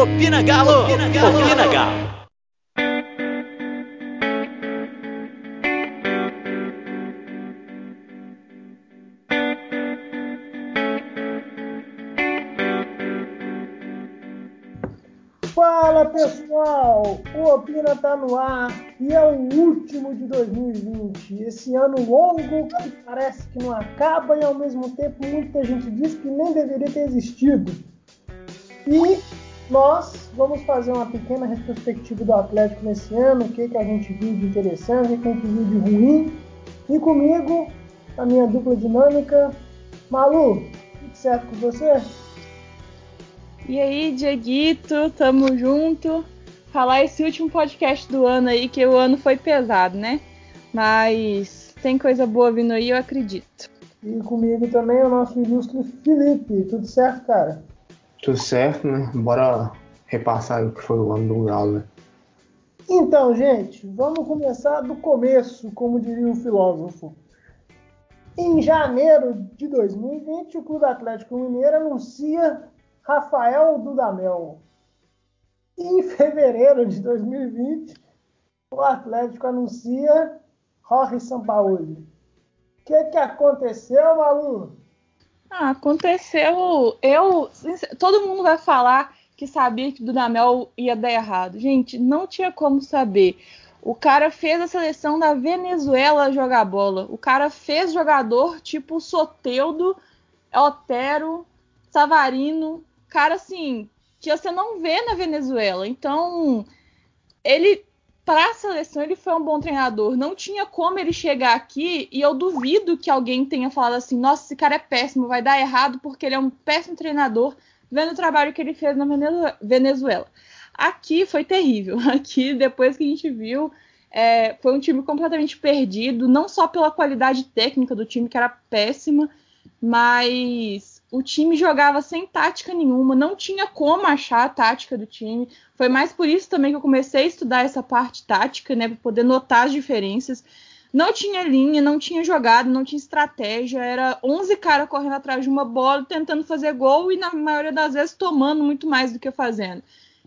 Opina Galo! Opina Galo! Opina Galo! Fala pessoal, o Opina tá no ar e é o último de 2020. Esse ano longo que parece que não acaba e ao mesmo tempo muita gente diz que nem deveria ter existido. E nós vamos fazer uma pequena retrospectiva do Atlético nesse ano, o que, que a gente viu de interessante, o que a gente viu de ruim. E comigo, a minha dupla dinâmica, Malu, tudo certo com você? E aí, Dieguito, tamo junto. Falar esse último podcast do ano aí, que o ano foi pesado, né? Mas tem coisa boa vindo aí, eu acredito. E comigo também o nosso ilustre Felipe. Tudo certo, cara? Tudo certo, né? Bora repassar o que foi o ano do Galo, né? Então, gente, vamos começar do começo, como diria o filósofo. Em janeiro de 2020, o Clube Atlético Mineiro anuncia Rafael Dudamel. Em fevereiro de 2020, o Atlético anuncia Jorge Sampaoli. O que, que aconteceu, Malu? Ah, aconteceu. Eu. Todo mundo vai falar que sabia que o Dudamel ia dar errado. Gente, não tinha como saber. O cara fez a seleção da Venezuela jogar bola. O cara fez jogador tipo Soteudo, Otero, Savarino, cara assim, que você não vê na Venezuela. Então, ele para a seleção ele foi um bom treinador. Não tinha como ele chegar aqui e eu duvido que alguém tenha falado assim: "Nossa, esse cara é péssimo, vai dar errado porque ele é um péssimo treinador", vendo o trabalho que ele fez na Venezuela. Aqui foi terrível. Aqui, depois que a gente viu, é, foi um time completamente perdido, não só pela qualidade técnica do time, que era péssima, mas o time jogava sem tática nenhuma, não tinha como achar a tática do time. Foi mais por isso também que eu comecei a estudar essa parte tática, né, para poder notar as diferenças. Não tinha linha, não tinha jogada, não tinha estratégia, era 11 caras correndo atrás de uma bola, tentando fazer gol e na maioria das vezes tomando muito mais do que fazendo.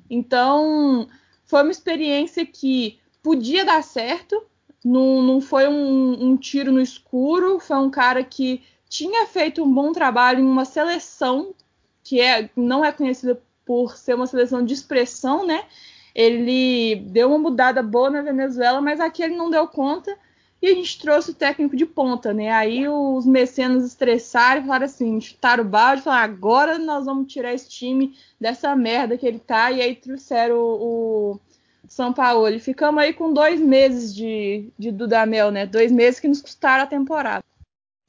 Então, foi uma experiência que podia dar certo, não, não foi um, um tiro no escuro, foi um cara que tinha feito um bom trabalho em uma seleção que é, não é conhecida por ser uma seleção de expressão, né? Ele deu uma mudada boa na Venezuela, mas aqui ele não deu conta e a gente trouxe o técnico de ponta, né? Aí os mecenas estressaram e falaram assim, chutaram o balde, falaram, agora nós vamos tirar esse time dessa merda que ele tá, e aí trouxeram o, o São Paulo. E ficamos aí com dois meses de, de Dudamel, né? Dois meses que nos custaram a temporada.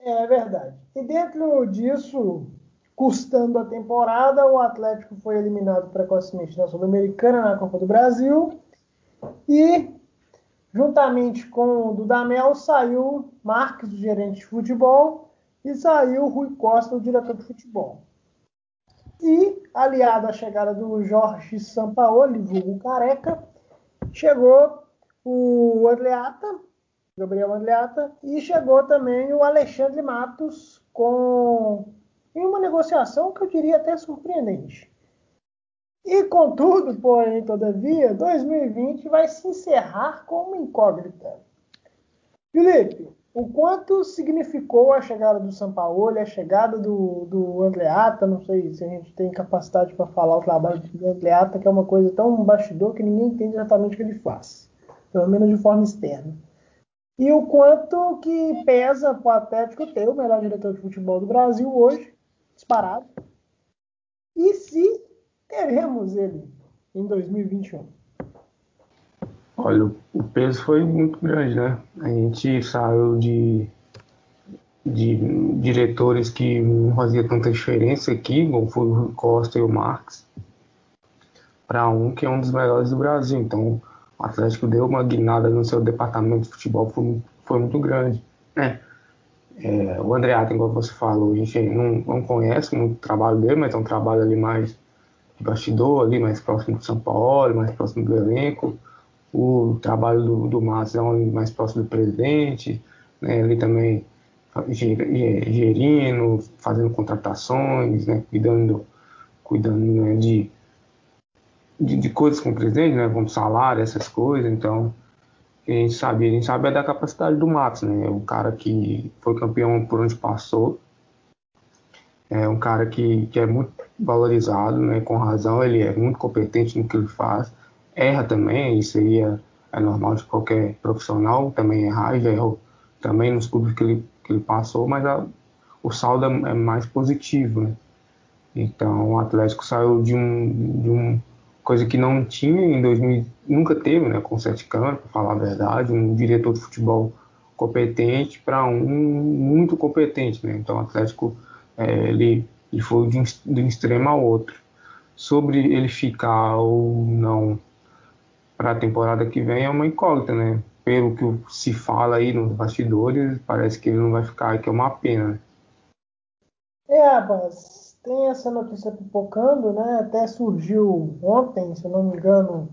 É verdade. E dentro disso, custando a temporada, o Atlético foi eliminado precocemente na Sul-Americana, na Copa do Brasil. E, juntamente com o Dudamel, saiu Marques, o gerente de futebol, e saiu Rui Costa, o diretor de futebol. E, aliado à chegada do Jorge Sampaoli, vulgo Careca, chegou o Andreata, Gabriel Andreata, e chegou também o Alexandre Matos com uma negociação que eu diria até surpreendente. E contudo, porém, todavia, 2020 vai se encerrar com uma incógnita. Felipe, o quanto significou a chegada do Sampaoli, a chegada do, do Andreata, não sei se a gente tem capacidade para falar o trabalho do Andreata, que é uma coisa tão bastidor que ninguém entende exatamente o que ele faz, pelo menos de forma externa e o quanto que pesa para o Atlético ter o melhor diretor de futebol do Brasil hoje, disparado, e se teremos ele em 2021. Olha, o peso foi muito grande, né? A gente saiu de, de diretores que não fazia tanta diferença aqui, como foi o Costa e o Marx, para um que é um dos melhores do Brasil. Então, Atlético deu uma guinada no seu departamento de futebol, foi, foi muito grande. Né? É, o Andreata, igual você falou, a gente não, não conhece muito o trabalho dele, mas é um trabalho ali mais de bastidor, ali mais próximo do São Paulo, mais próximo do elenco. O trabalho do, do Márcio é mais próximo do presidente, né? ele também gerindo, fazendo contratações, né? cuidando, cuidando né? de de, de, coisas com o presidente, né? Como salário, essas coisas. Então, a gente sabe, a gente sabe é da capacidade do Matos, né? É um cara que foi campeão por onde passou. É um cara que, que é muito valorizado, né? Com razão, ele é muito competente no que ele faz. Erra também, isso aí é, é normal de qualquer profissional, também errar, já errou também nos clubes que ele, que ele passou, mas a, o saldo é, é mais positivo, né? Então, o Atlético saiu de um, de um coisa que não tinha em 2000, nunca teve, né, com sete câmeras, para falar a verdade, um diretor de futebol competente para um muito competente, né? Então, o Atlético é, ele, ele foi de um, de um extremo ao outro. Sobre ele ficar ou não para a temporada que vem é uma incógnita, né? Pelo que se fala aí nos bastidores, parece que ele não vai ficar, que é uma pena, né? É, mas tem essa notícia pipocando, né? Até surgiu ontem, se eu não me engano,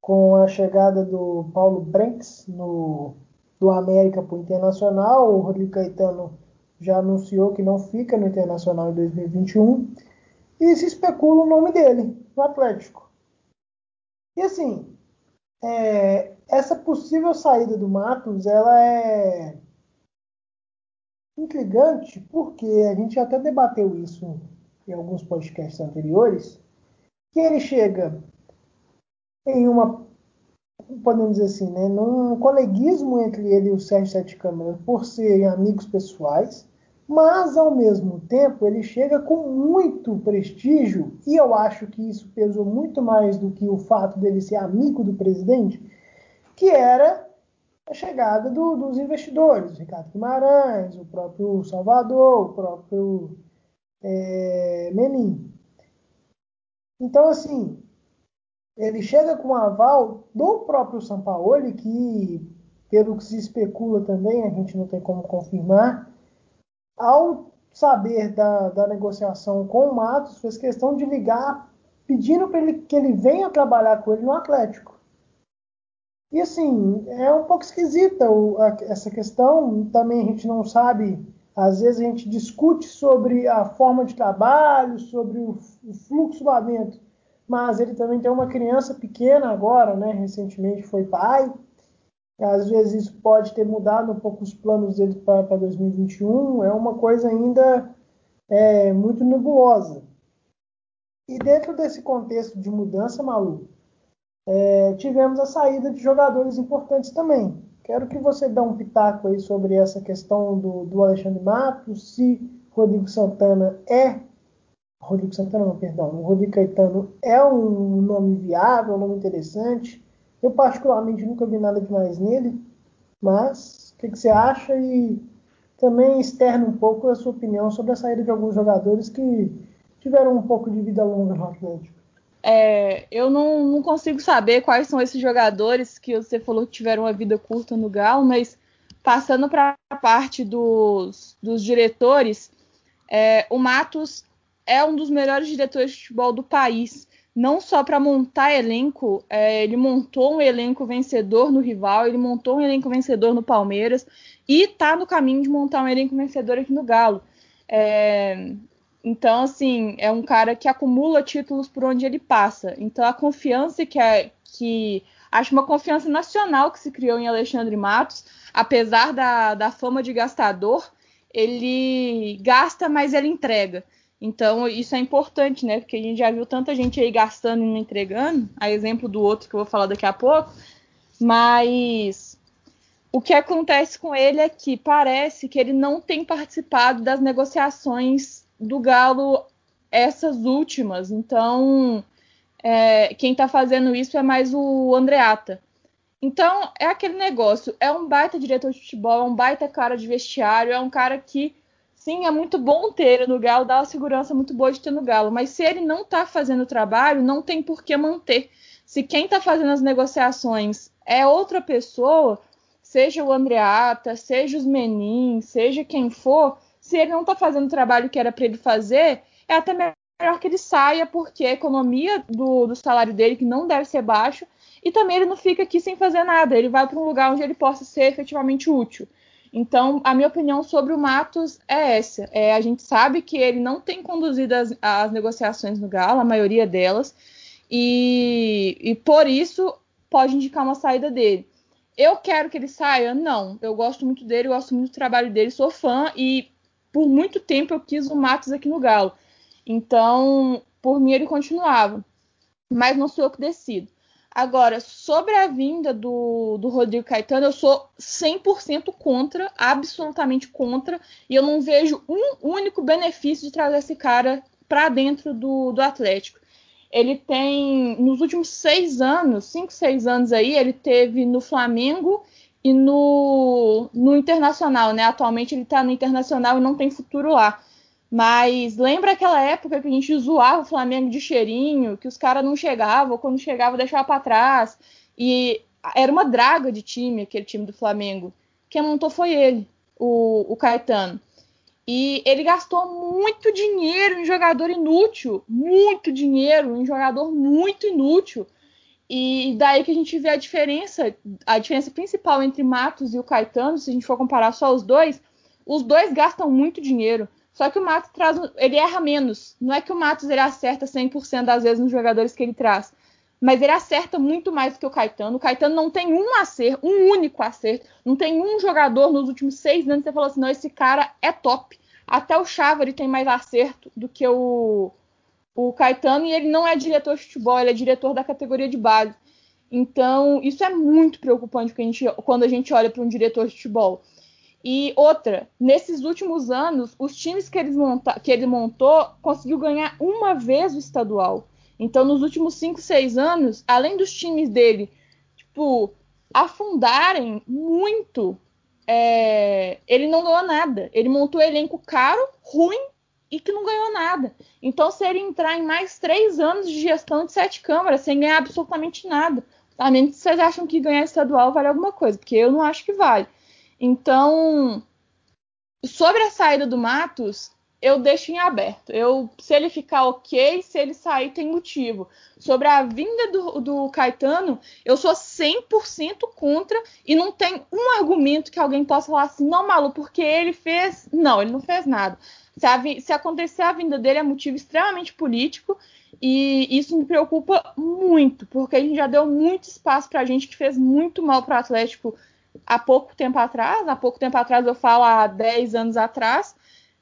com a chegada do Paulo Brenks no, do América para o Internacional. O Rodrigo Caetano já anunciou que não fica no Internacional em 2021. E se especula o nome dele, no Atlético. E assim, é, essa possível saída do Matos, ela é intrigante porque a gente até debateu isso em alguns podcasts anteriores, que ele chega em uma, podemos dizer assim, né, num coleguismo entre ele e o Sérgio Sete Câmara por serem amigos pessoais, mas ao mesmo tempo ele chega com muito prestígio, e eu acho que isso pesou muito mais do que o fato dele ser amigo do presidente, que era a chegada do, dos investidores, Ricardo Guimarães, o próprio Salvador, o próprio é, Menin. Então, assim, ele chega com um aval do próprio Sampaoli, que, pelo que se especula também, a gente não tem como confirmar, ao saber da, da negociação com o Matos, fez questão de ligar pedindo para ele que ele venha trabalhar com ele no Atlético. E assim, é um pouco esquisita o, essa questão, também a gente não sabe às vezes a gente discute sobre a forma de trabalho, sobre o, o fluxo lá dentro, mas ele também tem uma criança pequena agora, né? Recentemente foi pai. Às vezes isso pode ter mudado um pouco os planos dele para 2021. É uma coisa ainda é, muito nebulosa. E dentro desse contexto de mudança, Malu, é, tivemos a saída de jogadores importantes também. Quero que você dê um pitaco aí sobre essa questão do, do Alexandre Matos, se Rodrigo Santana é. Rodrigo Santana, não, perdão. O Rodrigo Caetano é um nome viável, um nome interessante. Eu, particularmente, nunca vi nada demais nele, mas o que, que você acha? E também externa um pouco a sua opinião sobre a saída de alguns jogadores que tiveram um pouco de vida longa no Atlético. É, eu não, não, consigo saber quais são esses jogadores que você falou que tiveram uma vida curta no Galo, mas passando para a parte dos, dos diretores, é, o Matos é um dos melhores diretores de futebol do país. Não só para montar elenco, é, ele montou um elenco vencedor no rival, ele montou um elenco vencedor no Palmeiras e está no caminho de montar um elenco vencedor aqui no Galo. É, então, assim, é um cara que acumula títulos por onde ele passa. Então, a confiança que é que acho uma confiança nacional que se criou em Alexandre Matos, apesar da, da fama de gastador, ele gasta, mas ele entrega. Então, isso é importante, né? Porque a gente já viu tanta gente aí gastando e não entregando, a exemplo do outro que eu vou falar daqui a pouco. Mas o que acontece com ele é que parece que ele não tem participado das negociações do Galo essas últimas. Então, é, quem está fazendo isso é mais o Andreata. Então, é aquele negócio. É um baita diretor de futebol, é um baita cara de vestiário, é um cara que, sim, é muito bom ter no Galo, dá uma segurança muito boa de ter no Galo. Mas se ele não está fazendo o trabalho, não tem por que manter. Se quem está fazendo as negociações é outra pessoa, seja o Andreata, seja os Menin, seja quem for, se ele não está fazendo o trabalho que era para ele fazer, é até melhor que ele saia, porque a economia do, do salário dele, que não deve ser baixo, e também ele não fica aqui sem fazer nada, ele vai para um lugar onde ele possa ser efetivamente útil. Então, a minha opinião sobre o Matos é essa. É, a gente sabe que ele não tem conduzido as, as negociações no Galo, a maioria delas, e, e por isso pode indicar uma saída dele. Eu quero que ele saia? Não. Eu gosto muito dele, eu gosto muito do trabalho dele, sou fã e por muito tempo eu quis o Matos aqui no Galo. Então, por mim, ele continuava. Mas não sou eu que decido. Agora, sobre a vinda do, do Rodrigo Caetano, eu sou 100% contra, absolutamente contra, e eu não vejo um único benefício de trazer esse cara para dentro do, do Atlético. Ele tem, nos últimos seis anos, cinco, seis anos aí, ele teve no Flamengo e no, no Internacional, né? Atualmente ele está no Internacional e não tem futuro lá. Mas lembra aquela época que a gente zoava o Flamengo de cheirinho, que os caras não chegavam, quando chegava deixava para trás. E era uma draga de time, aquele time do Flamengo. Quem montou foi ele, o, o Caetano. E ele gastou muito dinheiro em jogador inútil, muito dinheiro em jogador muito inútil. E daí que a gente vê a diferença, a diferença principal entre Matos e o Caetano, se a gente for comparar só os dois, os dois gastam muito dinheiro. Só que o Matos traz, ele erra menos. Não é que o Matos ele acerta 100% das vezes nos jogadores que ele traz, mas ele acerta muito mais do que o Caetano. O Caetano não tem um acerto, um único acerto. Não tem um jogador nos últimos seis anos que você falou assim, não, esse cara é top. Até o Chávari tem mais acerto do que o, o Caetano e ele não é diretor de futebol, ele é diretor da categoria de base. Então, isso é muito preocupante quando a gente olha para um diretor de futebol. E outra, nesses últimos anos, os times que, monta que ele montou conseguiu ganhar uma vez o estadual. Então, nos últimos 5, 6 anos, além dos times dele, tipo, afundarem muito, é, ele não ganhou nada. Ele montou elenco caro, ruim e que não ganhou nada. Então, se ele entrar em mais três anos de gestão de sete câmaras sem ganhar absolutamente nada, a menos que vocês acham que ganhar estadual vale alguma coisa, porque eu não acho que vale. Então, sobre a saída do Matos, eu deixo em aberto. Eu, se ele ficar ok, se ele sair, tem motivo. Sobre a vinda do, do Caetano, eu sou 100% contra e não tem um argumento que alguém possa falar assim, não, Malu, porque ele fez. Não, ele não fez nada. Se, a, se acontecer a vinda dele é motivo extremamente político e isso me preocupa muito, porque a gente já deu muito espaço para gente que fez muito mal para o Atlético há pouco tempo atrás, há pouco tempo atrás eu falo há 10 anos atrás,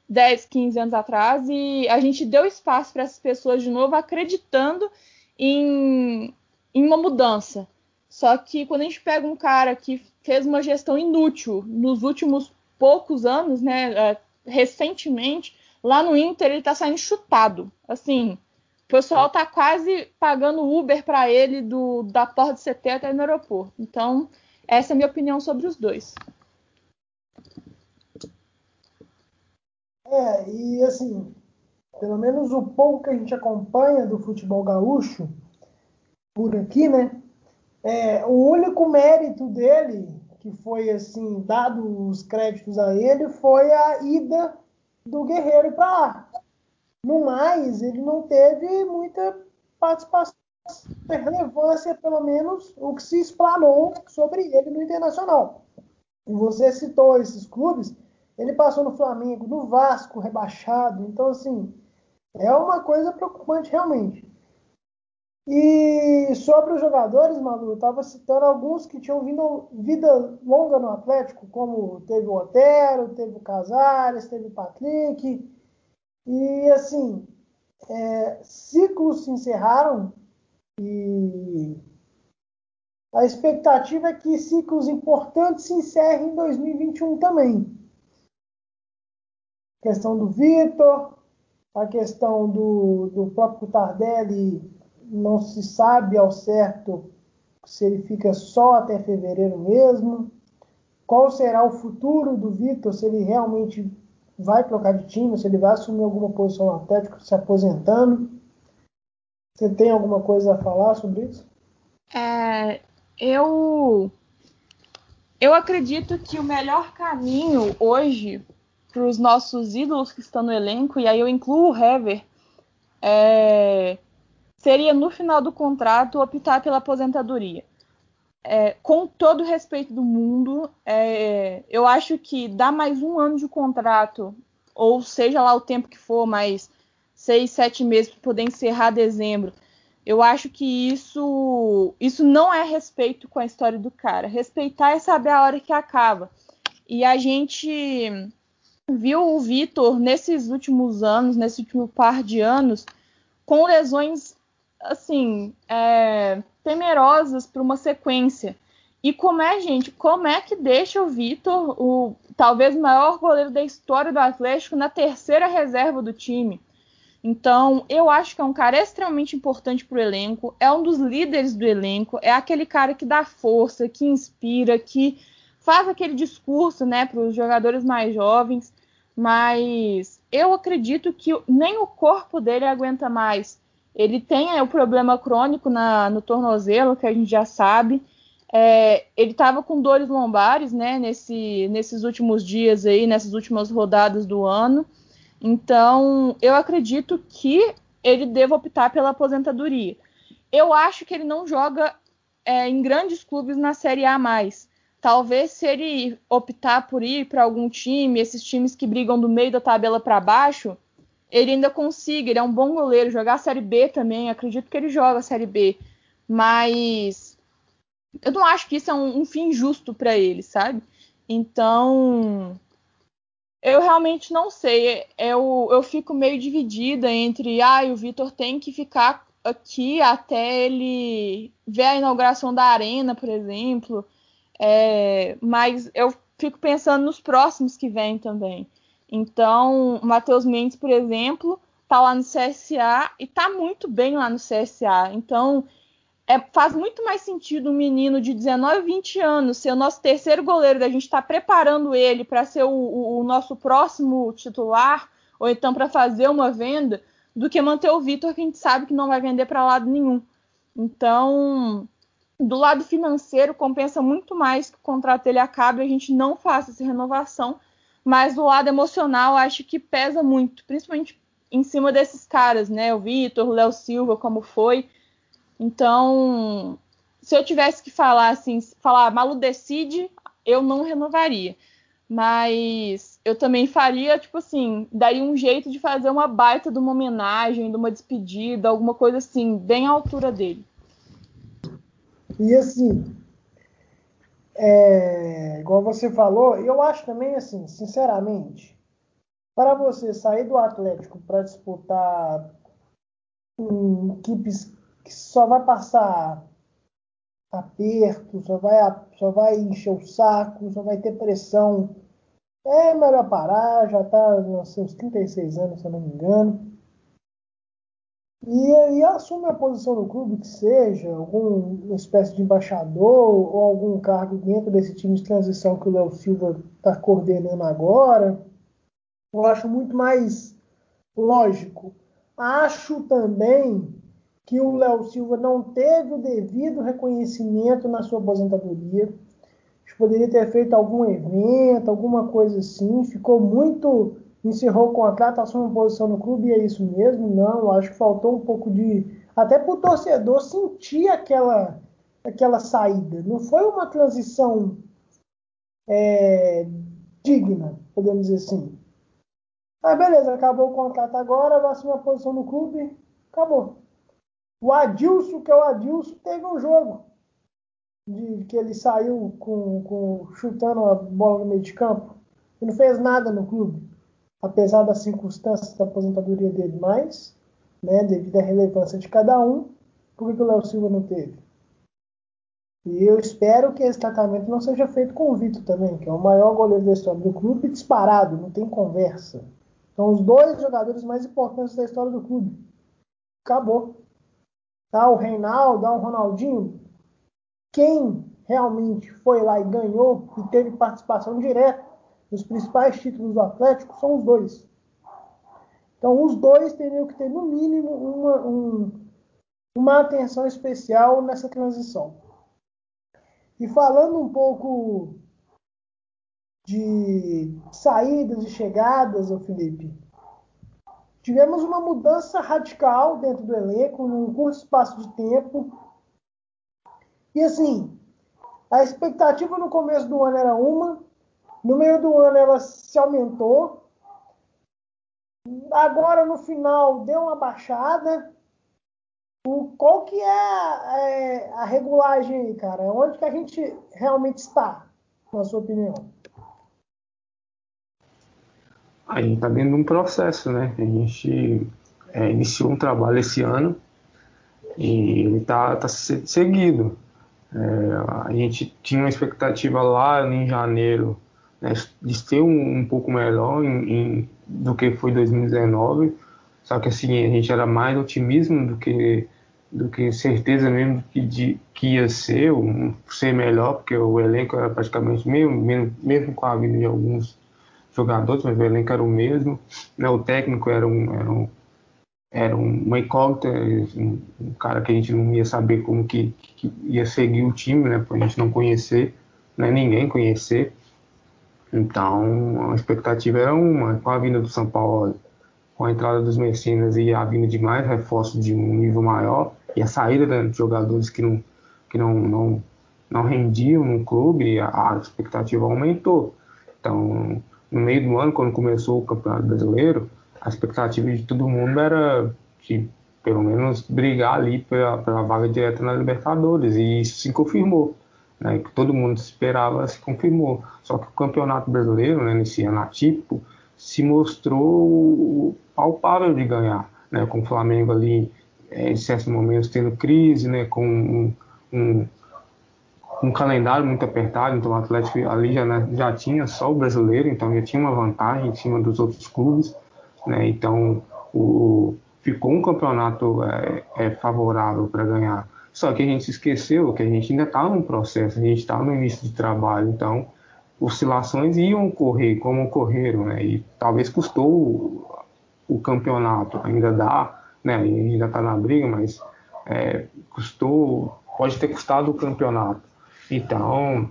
10, 15 anos atrás, e a gente deu espaço para essas pessoas de novo acreditando em, em uma mudança. Só que quando a gente pega um cara que fez uma gestão inútil nos últimos poucos anos, né, é, recentemente, lá no Inter ele está saindo chutado. Assim, o pessoal está quase pagando Uber para ele do, da porta de CT até no aeroporto. Então, essa é a minha opinião sobre os dois. É, e assim, pelo menos o pouco que a gente acompanha do futebol gaúcho por aqui, né? É, o único mérito dele, que foi assim, dado os créditos a ele, foi a ida do Guerreiro para lá. No mais, ele não teve muita participação relevância, pelo menos, o que se explanou sobre ele no Internacional. E você citou esses clubes, ele passou no Flamengo, no Vasco, rebaixado. Então, assim, é uma coisa preocupante realmente. E sobre os jogadores, Malu, eu estava citando alguns que tinham vindo vida longa no Atlético, como teve o Otero, teve o Casares, teve o Patrick. E, assim, é, ciclos se encerraram e a expectativa é que ciclos importantes se encerrem em 2021 também. A questão do Vitor, a questão do, do próprio Tardelli, não se sabe ao certo se ele fica só até fevereiro mesmo. Qual será o futuro do Vitor, se ele realmente vai trocar de time, se ele vai assumir alguma posição no Atlético se aposentando. Você tem alguma coisa a falar sobre isso? É, eu eu acredito que o melhor caminho hoje para os nossos ídolos que estão no elenco, e aí eu incluo o Hever, é, seria no final do contrato optar pela aposentadoria. É, com todo o respeito do mundo, é, eu acho que dar mais um ano de contrato, ou seja lá o tempo que for, mais seis, sete meses para poder encerrar dezembro, Eu acho que isso, isso não é respeito com a história do cara. Respeitar é saber a hora que acaba. E a gente viu o Vitor nesses últimos anos, nesse último par de anos, com lesões assim é, temerosas para uma sequência. E como é, gente, como é que deixa o Vitor, o talvez maior goleiro da história do Atlético, na terceira reserva do time? Então, eu acho que é um cara extremamente importante para o elenco, é um dos líderes do elenco, é aquele cara que dá força, que inspira, que faz aquele discurso né, para os jogadores mais jovens, mas eu acredito que nem o corpo dele aguenta mais. Ele tem é, o problema crônico na, no tornozelo, que a gente já sabe. É, ele estava com dores lombares né, nesse, nesses últimos dias aí, nessas últimas rodadas do ano. Então, eu acredito que ele deva optar pela aposentadoria. Eu acho que ele não joga é, em grandes clubes na Série A mais. Talvez se ele optar por ir para algum time, esses times que brigam do meio da tabela para baixo, ele ainda consiga. Ele é um bom goleiro. Jogar a Série B também, acredito que ele joga a Série B. Mas eu não acho que isso é um, um fim justo para ele, sabe? Então, eu realmente não sei. Eu, eu fico meio dividida entre, ah, o Vitor tem que ficar aqui até ele ver a inauguração da arena, por exemplo. É, mas eu fico pensando nos próximos que vêm também. Então, o Matheus Mendes, por exemplo, tá lá no CSA e tá muito bem lá no CSA. Então, é, faz muito mais sentido um menino de 19, 20 anos ser o nosso terceiro goleiro, da gente estar tá preparando ele para ser o, o, o, nosso próximo titular, ou então para fazer uma venda, do que manter o Vitor, que a gente sabe que não vai vender para lado nenhum. Então, do lado financeiro, compensa muito mais que o contrato dele acabe e a gente não faça essa renovação, mas do lado emocional, acho que pesa muito, principalmente em cima desses caras, né? O Vitor, o Léo Silva, como foi então, se eu tivesse que falar assim, falar Malu decide, eu não renovaria. Mas eu também faria, tipo assim, daria um jeito de fazer uma baita de uma homenagem, de uma despedida, alguma coisa assim, bem à altura dele. E assim, é, igual você falou, eu acho também assim, sinceramente, para você sair do Atlético para disputar em equipes que só vai passar aperto, só vai, só vai encher o saco, só vai ter pressão. É melhor parar, já está nos seus 36 anos, se eu não me engano. E, e assume a posição no clube, que seja alguma espécie de embaixador ou algum cargo dentro desse time de transição que o Léo Silva está coordenando agora. Eu acho muito mais lógico. Acho também que o Léo Silva não teve o devido reconhecimento na sua aposentadoria. Poderia ter feito algum evento, alguma coisa assim. Ficou muito. Encerrou com a atleta, assume posição no clube e é isso mesmo. Não, acho que faltou um pouco de. Até para o torcedor sentir aquela, aquela saída. Não foi uma transição é, digna, podemos dizer assim. Ah, beleza, acabou o contrato agora, vai assumir a posição no clube, acabou. O Adilson, que é o Adilson, teve um jogo de que ele saiu com, com, chutando a bola no meio de campo. Ele não fez nada no clube, apesar das circunstâncias da aposentadoria dele, mas, né, devido à relevância de cada um, por que, o Léo Silva não teve? E eu espero que esse tratamento não seja feito com o Vitor também, que é o maior goleiro da história do clube, disparado, não tem conversa. São os dois jogadores mais importantes da história do clube. Acabou tá? o Reinaldo, o Ronaldinho, quem realmente foi lá e ganhou e teve participação direta nos principais títulos do Atlético são os dois. Então, os dois teriam que ter, no mínimo, uma, um, uma atenção especial nessa transição. E falando um pouco de saídas e chegadas, Felipe, Tivemos uma mudança radical dentro do elenco, num curto espaço de tempo. E assim, a expectativa no começo do ano era uma, no meio do ano ela se aumentou. Agora no final deu uma baixada. O, qual que é a, é a regulagem aí, cara? Onde que a gente realmente está, na sua opinião? A gente está dentro de um processo, né? A gente é, iniciou um trabalho esse ano e ele está tá seguido. É, a gente tinha uma expectativa lá em janeiro né, de ser um, um pouco melhor em, em, do que foi 2019, só que assim, a gente era mais otimismo do que, do que certeza mesmo que, de, que ia ser, um, ser melhor, porque o elenco era praticamente mesmo, mesmo, mesmo com a vida de alguns jogadores, mas o elenco era o mesmo, né, o técnico era um, era um era incógnita, um, um, cara que a gente não ia saber como que, que ia seguir o time, né, por a gente não conhecer, né, ninguém conhecer. Então, a expectativa era uma, com a vinda do São Paulo, com a entrada dos Messinas e a vinda de mais reforços de um nível maior, e a saída de jogadores que não, que não, não, não rendiam no clube, a, a expectativa aumentou. Então, no meio do ano, quando começou o Campeonato Brasileiro, a expectativa de todo mundo era de pelo menos brigar ali pela, pela vaga direta na Libertadores e isso se confirmou. Né, que todo mundo esperava se confirmou. Só que o Campeonato Brasileiro, né, nesse ano atípico, se mostrou palpável de ganhar, né, com o Flamengo ali é, em certos momentos tendo crise, né, com um, um, um, calendário muito apertado, então o Atlético ali já, né, já tinha só o brasileiro, então já tinha uma vantagem em cima dos outros clubes, né? Então, o, ficou um campeonato é, é favorável para ganhar. Só que a gente esqueceu que a gente ainda está num processo, a gente está no início de trabalho, então oscilações iam ocorrer como ocorreram, né? E talvez custou o, campeonato, ainda dá, né? Ainda está na briga, mas é, custou, pode ter custado o campeonato. Então,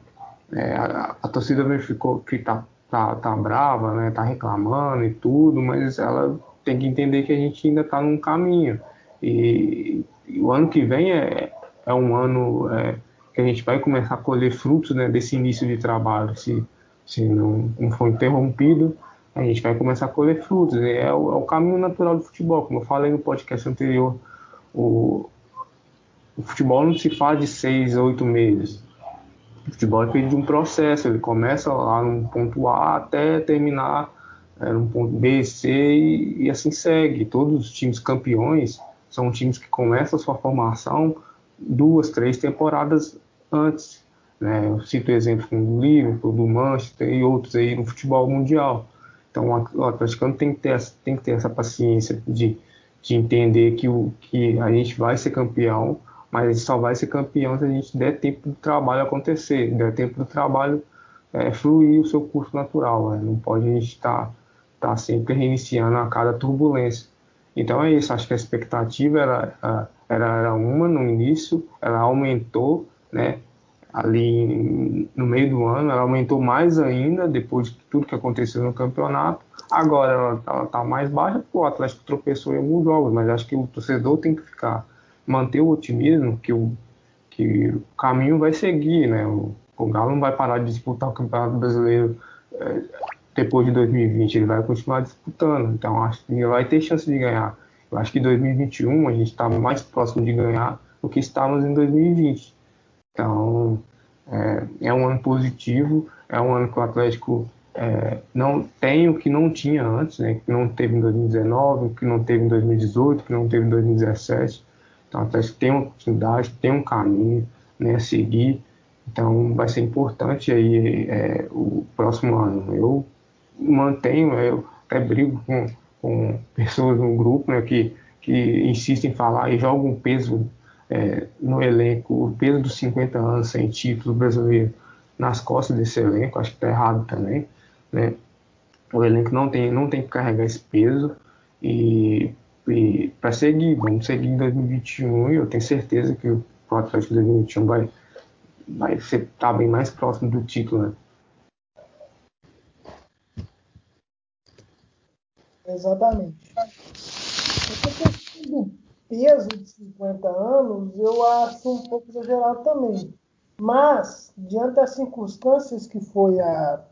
é, a, a, torcida verificou que está tá, tá brava, né, tá reclamando e tudo, mas ela tem que entender que a gente ainda está num caminho. E, o ano que vem é, é um ano é, que a gente vai começar a colher frutos né, desse início de trabalho. Se, se não, não for interrompido, a gente vai começar a colher frutos. É o, é o caminho natural do futebol. Como eu falei no podcast anterior, o, o futebol não se faz de seis, oito meses. O futebol é feito de um processo, ele começa lá no ponto A até terminar é, ponto B, C e, e, assim segue. Todos os times campeões são times que começam a sua formação duas, três temporadas antes. Né? Eu cito exemplos do Liverpool, do Manchester e outros aí no futebol mundial. Então o atleticano tem que ter, tem que ter essa paciência de, de entender que, o, que a gente vai ser campeão mas a gente só vai ser campeão se a gente der tempo do trabalho acontecer, der tempo do trabalho é, fluir o seu curso natural. Né? Não pode a gente estar tá, tá sempre reiniciando a cada turbulência. Então é isso, acho que a expectativa era, era, era uma no início, ela aumentou, né? ali no meio do ano, ela aumentou mais ainda depois de tudo que aconteceu no campeonato. Agora ela está mais baixa porque o Atlético tropeçou em alguns jogos, mas acho que o torcedor tem que ficar manter o otimismo que o, que o caminho vai seguir, né? O, o Galo não vai parar de disputar o Campeonato Brasileiro é, depois de 2020, ele vai continuar disputando, então acho que vai ter chance de ganhar. Eu acho que em 2021 a gente está mais próximo de ganhar do que estávamos em 2020. Então é, é um ano positivo, é um ano que o Atlético é, não tem o que não tinha antes, né, que não teve em 2019, o que não teve em 2018, que não teve em 2017. Então, até tem uma oportunidade, tem um caminho né, a seguir. Então, vai ser importante aí é, o próximo ano. Eu mantenho, eu até brigo com, com pessoas no grupo né, que, que insistem em falar e jogam peso é, no elenco, o peso dos 50 anos sem título brasileiro nas costas desse elenco, acho que está errado também. Né? O elenco não tem, não tem que carregar esse peso e para seguir, vamos seguir em 2021 e eu tenho certeza que o Atlético 2021 vai, vai estar tá bem mais próximo do título, né? Exatamente. Essa questão do peso de 50 anos eu acho um pouco exagerado também. Mas, diante das circunstâncias que foi a,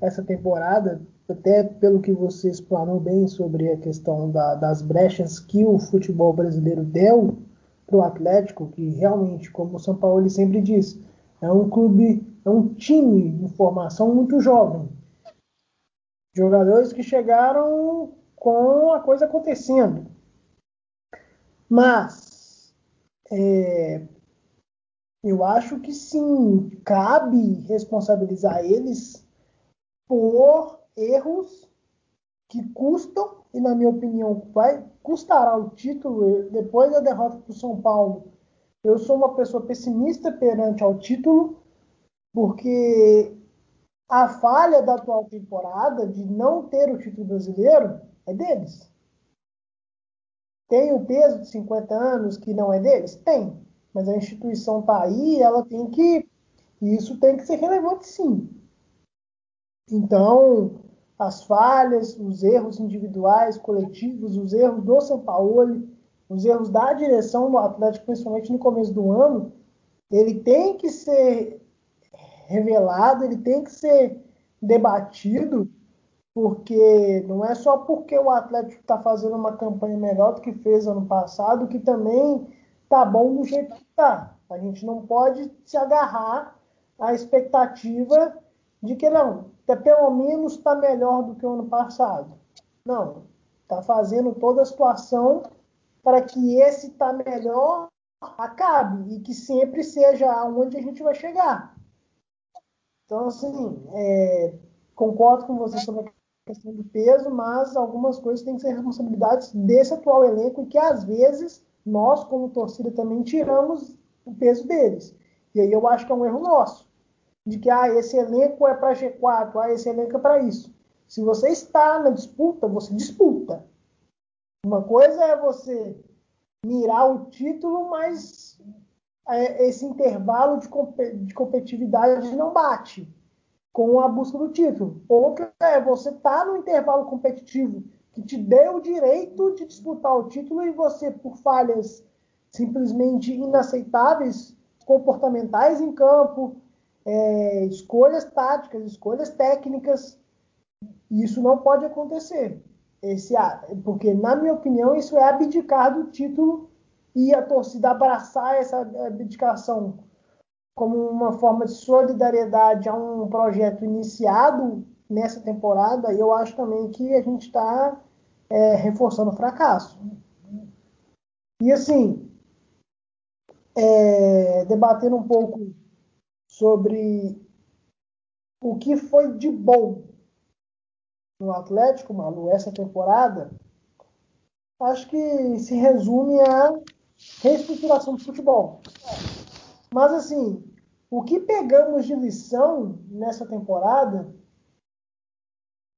essa temporada, até pelo que você explanou bem sobre a questão da, das brechas que o futebol brasileiro deu para o Atlético, que realmente, como o São Paulo sempre diz, é um clube, é um time em formação muito jovem. Jogadores que chegaram com a coisa acontecendo. Mas é, eu acho que sim, cabe responsabilizar eles por erros que custam, e na minha opinião vai custará o título depois da derrota para o São Paulo. Eu sou uma pessoa pessimista perante ao título, porque a falha da atual temporada de não ter o título brasileiro é deles. Tem o peso de 50 anos que não é deles? Tem. Mas a instituição está aí, ela tem que. E isso tem que ser relevante sim. Então, as falhas, os erros individuais, coletivos, os erros do São Paulo, os erros da direção do Atlético, principalmente no começo do ano, ele tem que ser revelado, ele tem que ser debatido, porque não é só porque o Atlético está fazendo uma campanha melhor do que fez ano passado, que também tá bom do jeito que tá. A gente não pode se agarrar à expectativa de que não, até pelo menos está melhor do que o ano passado. Não, está fazendo toda a situação para que esse está melhor acabe e que sempre seja onde a gente vai chegar. Então, assim, é, concordo com você sobre a questão do peso, mas algumas coisas têm que ser responsabilidades desse atual elenco e que às vezes nós, como torcida, também tiramos o peso deles. E aí eu acho que é um erro nosso de que ah, esse elenco é para G4, ah, esse elenco é para isso. Se você está na disputa, você disputa. Uma coisa é você mirar o título, mas esse intervalo de, de competitividade não bate com a busca do título. Outra é você estar tá no intervalo competitivo que te deu o direito de disputar o título e você, por falhas simplesmente inaceitáveis, comportamentais em campo, é, escolhas táticas, escolhas técnicas. Isso não pode acontecer. Esse, porque, na minha opinião, isso é abdicar do título e a torcida abraçar essa abdicação como uma forma de solidariedade a um projeto iniciado nessa temporada. Eu acho também que a gente está é, reforçando o fracasso. E assim, é, debatendo um pouco sobre o que foi de bom no Atlético, Malu, essa temporada, acho que se resume a reestruturação do futebol. Mas, assim, o que pegamos de lição nessa temporada,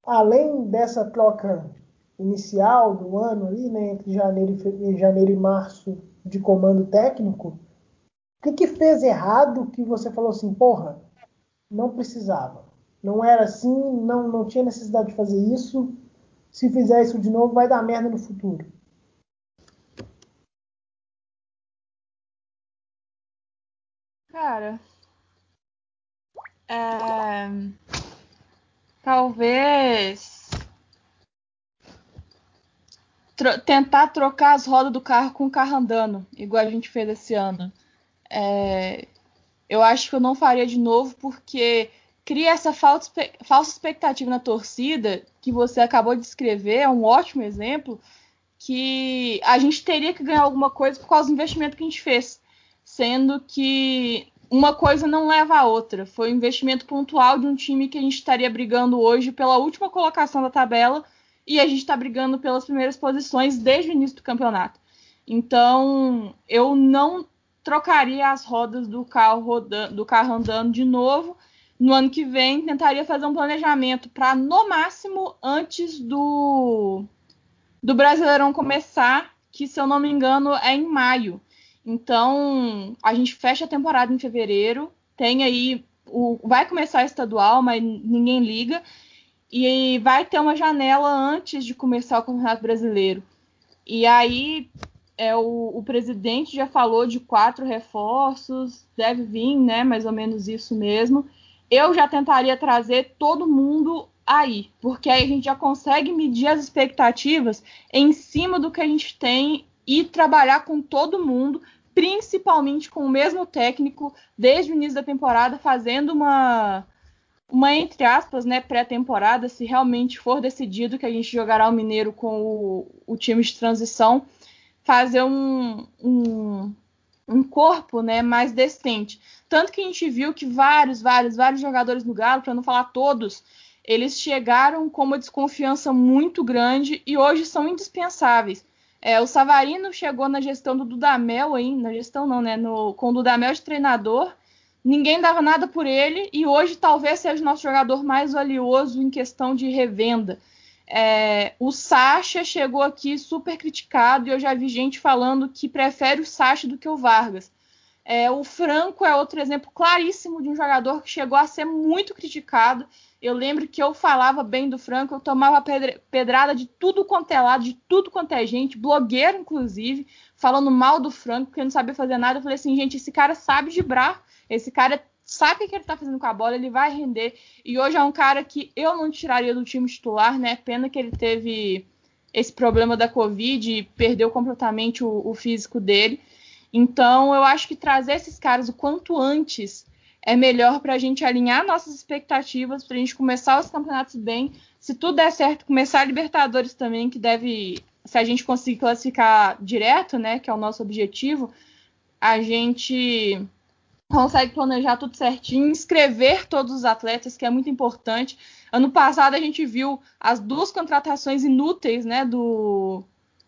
além dessa troca inicial do ano ali, né, entre janeiro e, janeiro e março de comando técnico, que, que fez errado que você falou assim, porra, não precisava. Não era assim, não, não tinha necessidade de fazer isso. Se fizer isso de novo, vai dar merda no futuro. Cara, é... talvez Tro tentar trocar as rodas do carro com o carro andando, igual a gente fez esse ano. É, eu acho que eu não faria de novo porque cria essa falsa, falsa expectativa na torcida que você acabou de descrever, é um ótimo exemplo, que a gente teria que ganhar alguma coisa por causa do investimento que a gente fez, sendo que uma coisa não leva a outra. Foi um investimento pontual de um time que a gente estaria brigando hoje pela última colocação da tabela e a gente está brigando pelas primeiras posições desde o início do campeonato. Então, eu não trocaria as rodas do carro rodando, do carro andando de novo. No ano que vem, tentaria fazer um planejamento para, no máximo, antes do, do Brasileirão começar, que, se eu não me engano, é em maio. Então, a gente fecha a temporada em fevereiro, tem aí. O, vai começar estadual, mas ninguém liga. E vai ter uma janela antes de começar o Campeonato Brasileiro. E aí é, o, o, presidente já falou de quatro reforços, deve vir, né? Mais ou menos isso mesmo. Eu já tentaria trazer todo mundo aí, porque aí a gente já consegue medir as expectativas em cima do que a gente tem e trabalhar com todo mundo principalmente com o mesmo técnico desde o início da temporada, fazendo uma, uma entre aspas, né, pré-temporada, se realmente for decidido que a gente jogará o Mineiro com o, o time de transição, fazer um, um, um corpo né, mais decente. Tanto que a gente viu que vários, vários, vários jogadores do Galo, para não falar todos, eles chegaram com uma desconfiança muito grande e hoje são indispensáveis. É, o Savarino chegou na gestão do Dudamel aí, na gestão não, né? No, com o Dudamel de treinador. Ninguém dava nada por ele e hoje talvez seja o nosso jogador mais valioso em questão de revenda. É, o Sacha chegou aqui super criticado e eu já vi gente falando que prefere o Sacha do que o Vargas. É, o Franco é outro exemplo claríssimo de um jogador que chegou a ser muito criticado eu lembro que eu falava bem do Franco, eu tomava pedrada de tudo quanto é lado, de tudo quanto é gente, blogueiro inclusive, falando mal do Franco, porque não sabia fazer nada. Eu falei assim, gente, esse cara sabe gibrar, esse cara sabe o que ele tá fazendo com a bola, ele vai render. E hoje é um cara que eu não tiraria do time titular, né? Pena que ele teve esse problema da Covid e perdeu completamente o, o físico dele. Então, eu acho que trazer esses caras o quanto antes é melhor para a gente alinhar nossas expectativas, para a gente começar os campeonatos bem. Se tudo der certo, começar a Libertadores também, que deve, se a gente conseguir classificar direto, né, que é o nosso objetivo, a gente consegue planejar tudo certinho, inscrever todos os atletas, que é muito importante. Ano passado a gente viu as duas contratações inúteis, né, do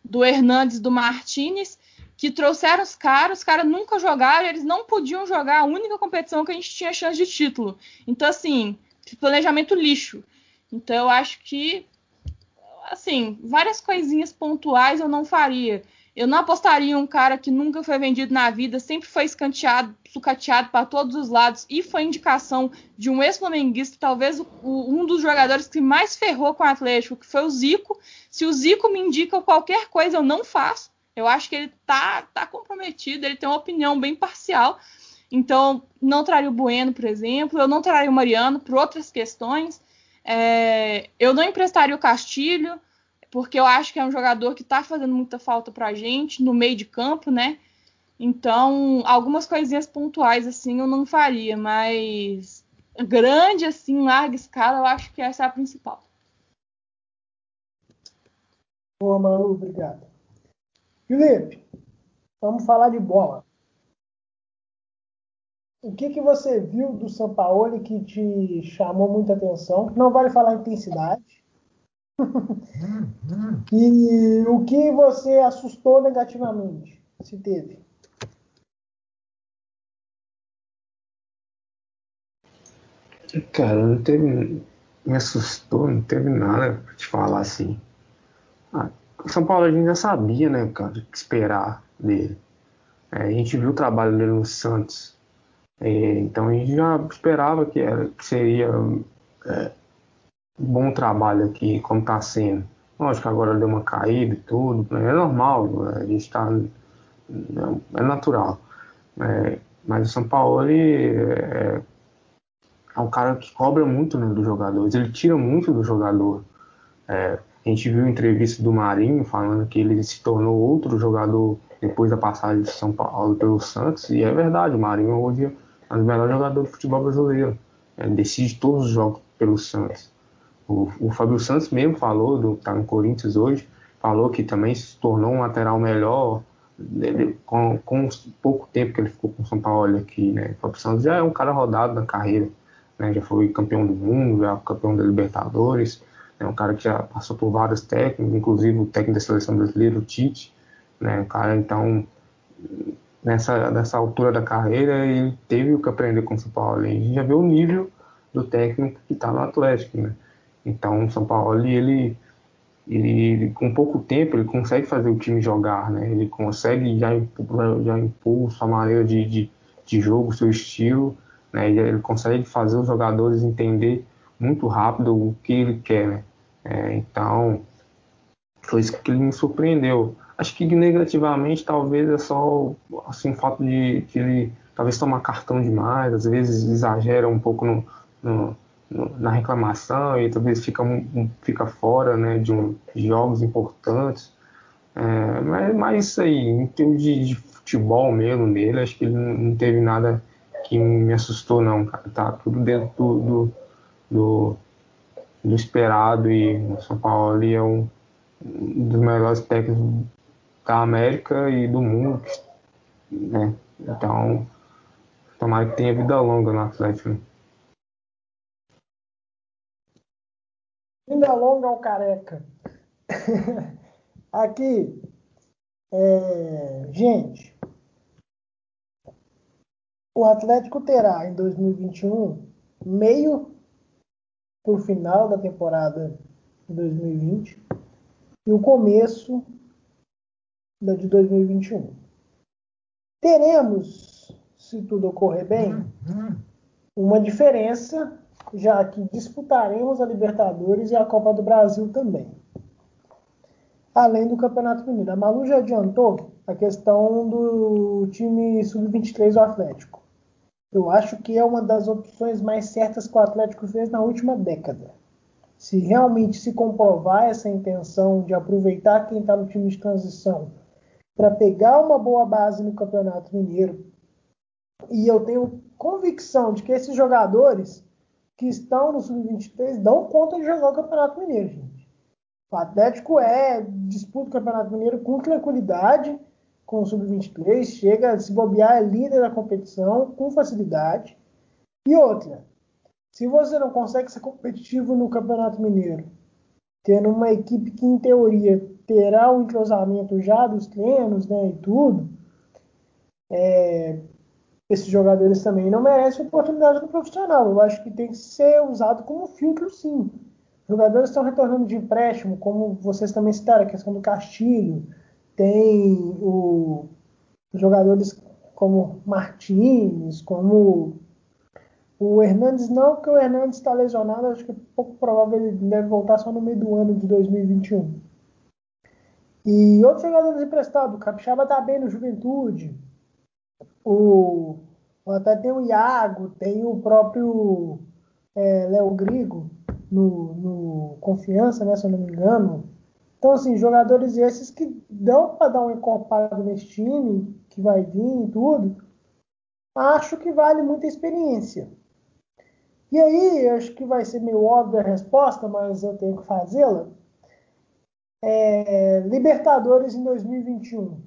do Hernandes, do Martinez, que trouxeram os caras, os caras nunca jogaram, eles não podiam jogar a única competição que a gente tinha chance de título. Então, assim, planejamento lixo. Então, eu acho que, assim, várias coisinhas pontuais eu não faria. Eu não apostaria um cara que nunca foi vendido na vida, sempre foi escanteado, sucateado para todos os lados e foi indicação de um ex-flamenguista, talvez o, um dos jogadores que mais ferrou com o Atlético, que foi o Zico. Se o Zico me indica qualquer coisa, eu não faço. Eu acho que ele tá, tá comprometido, ele tem uma opinião bem parcial. Então, não traria o Bueno, por exemplo, eu não traria o Mariano por outras questões. É, eu não emprestaria o Castilho, porque eu acho que é um jogador que está fazendo muita falta para a gente no meio de campo, né? Então, algumas coisinhas pontuais assim eu não faria, mas grande assim, larga escala, eu acho que essa é a principal. Boa, Manu, obrigado. Felipe, vamos falar de bola. O que, que você viu do São Paulo que te chamou muita atenção? Não vale falar intensidade. e o que você assustou negativamente, se teve? Cara, não teve. Me assustou, não teve nada pra te falar assim. Ah, São Paulo a gente já sabia, né, cara, o que esperar dele. É, a gente viu o trabalho dele no Santos. É, então a gente já esperava que, era, que seria é, bom trabalho aqui, como está sendo. Lógico que agora deu uma caída e tudo, né, é normal, a gente está. É, natural. É, mas o São Paulo é, é um cara que cobra muito né, dos jogadores, ele tira muito do jogador. É, a gente viu a entrevista do Marinho falando que ele se tornou outro jogador depois da passagem de São Paulo pelo Santos, e é verdade, o Marinho hoje é um dos melhores jogadores do futebol brasileiro. Ele decide todos os jogos pelo Santos. O, o Fábio Santos mesmo falou, do, tá no Corinthians hoje, falou que também se tornou um lateral melhor ele, com, com pouco tempo que ele ficou com o São Paulo aqui, né? O Fábio Santos já é um cara rodado na carreira, né? Já foi campeão do mundo, já campeão da Libertadores, é um cara que já passou por vários técnicos, inclusive o técnico da seleção brasileira, o Tite. Né? Cara, então, nessa, nessa altura da carreira, ele teve o que aprender com o São Paulo. E a gente já vê o nível do técnico que está no Atlético. Né? Então, o São Paulo, ele, ele, ele, com pouco tempo, ele consegue fazer o time jogar. Né? Ele consegue já, já impor sua maneira de, de, de jogo, seu estilo. Né? Ele consegue fazer os jogadores entender muito rápido o que ele quer, né? É, então, foi isso que ele me surpreendeu. Acho que negativamente talvez é só assim, o fato de, de ele talvez tomar cartão demais, às vezes exagera um pouco no, no, no, na reclamação e talvez fica, um, fica fora né, de, um, de jogos importantes. É, mas, mas isso aí, em termos de, de futebol mesmo dele, acho que ele não teve nada que me assustou não, cara. Tá tudo dentro do, do, do, do esperado e o São Paulo é um dos melhores técnicos da América e do mundo, né? Então, tomara que tenha vida longa no Atlético. Vida longa ao careca. Aqui, é, gente, o Atlético terá em 2021 meio por final da temporada de 2020 e o começo da de 2021. Teremos, se tudo ocorrer bem, uma diferença, já que disputaremos a Libertadores e a Copa do Brasil também. Além do Campeonato Mineiro. A Malu já adiantou a questão do time sub-23 do Atlético. Eu acho que é uma das opções mais certas que o Atlético fez na última década. Se realmente se comprovar essa intenção de aproveitar quem está no time de transição para pegar uma boa base no Campeonato Mineiro, e eu tenho convicção de que esses jogadores que estão no Sub-23 dão conta de jogar o Campeonato Mineiro, gente. O Atlético é disputa o Campeonato Mineiro com tranquilidade com o Sub-23, chega, se bobear, é líder da competição com facilidade. E outra, se você não consegue ser competitivo no Campeonato Mineiro, tendo uma equipe que, em teoria, terá o um entrosamento já dos treinos né, e tudo, é, esses jogadores também não merecem oportunidade no profissional. Eu acho que tem que ser usado como filtro, sim. Jogadores estão retornando de empréstimo, como vocês também citaram, a questão do Castilho, tem o, jogadores como Martins, como o Hernandes não, porque o Hernandes está lesionado, acho que é pouco provável ele deve voltar só no meio do ano de 2021. E outros jogadores emprestados, o Capixaba está bem no Juventude, o, até tem o Iago, tem o próprio é, Léo Grigo no, no Confiança, né, se eu não me engano. Então, assim, jogadores esses que dão para dar um encorpado nesse time, que vai vir e tudo, acho que vale muita experiência. E aí, acho que vai ser meio óbvia a resposta, mas eu tenho que fazê-la. É, Libertadores em 2021.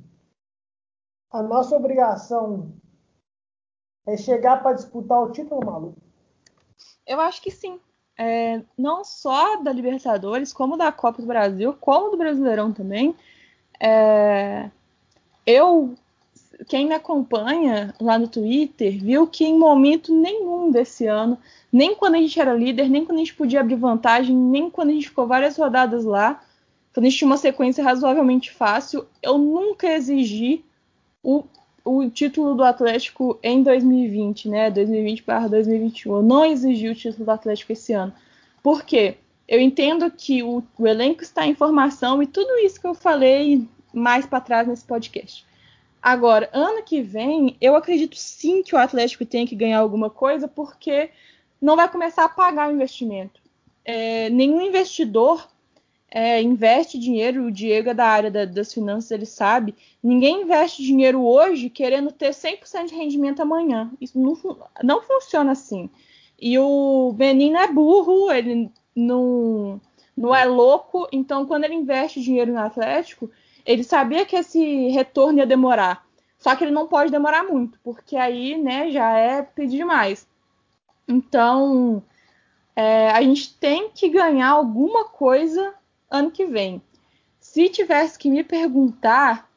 A nossa obrigação é chegar para disputar o título, maluco? Eu acho que sim é, não só da Libertadores, como da Copa do Brasil, como do Brasileirão também. É, eu, quem me acompanha lá no Twitter, viu que em momento nenhum desse ano, nem quando a gente era líder, nem quando a gente podia abrir vantagem, nem quando a gente ficou várias rodadas lá, quando a gente tinha uma sequência razoavelmente fácil, eu nunca exigi o o título do Atlético em 2020, né? 2020 para 2021. Eu não exigi o título do Atlético esse ano. Por quê? Eu entendo que o, o elenco está em formação e tudo isso que eu falei mais para trás nesse podcast. Agora, ano que vem, eu acredito sim que o Atlético tem que ganhar alguma coisa, porque não vai começar a pagar o investimento. É, nenhum investidor é, investe dinheiro, o Diego é da área da, das finanças, ele sabe. Ninguém investe dinheiro hoje querendo ter 100% de rendimento amanhã. Isso não, não funciona assim. E o Benin é burro, ele não, não é louco, então quando ele investe dinheiro no Atlético, ele sabia que esse retorno ia demorar. Só que ele não pode demorar muito, porque aí né, já é pedir demais. Então, é, a gente tem que ganhar alguma coisa ano que vem. Se tivesse que me perguntar,